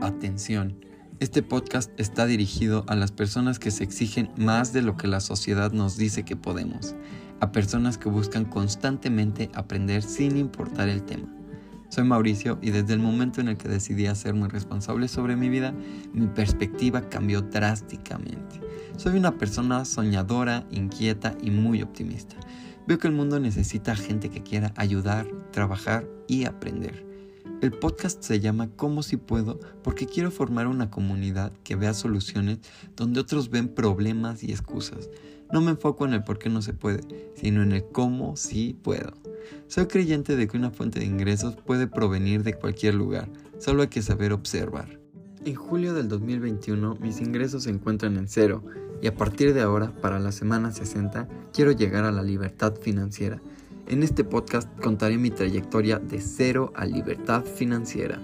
Atención, este podcast está dirigido a las personas que se exigen más de lo que la sociedad nos dice que podemos, a personas que buscan constantemente aprender sin importar el tema. Soy Mauricio y desde el momento en el que decidí hacerme responsable sobre mi vida, mi perspectiva cambió drásticamente. Soy una persona soñadora, inquieta y muy optimista. Veo que el mundo necesita gente que quiera ayudar, trabajar y aprender. El podcast se llama Cómo si puedo porque quiero formar una comunidad que vea soluciones donde otros ven problemas y excusas. No me enfoco en el por qué no se puede, sino en el cómo sí puedo. Soy creyente de que una fuente de ingresos puede provenir de cualquier lugar, solo hay que saber observar. En julio del 2021 mis ingresos se encuentran en cero y a partir de ahora, para la semana 60, quiero llegar a la libertad financiera en este podcast contaré mi trayectoria de cero a libertad financiera.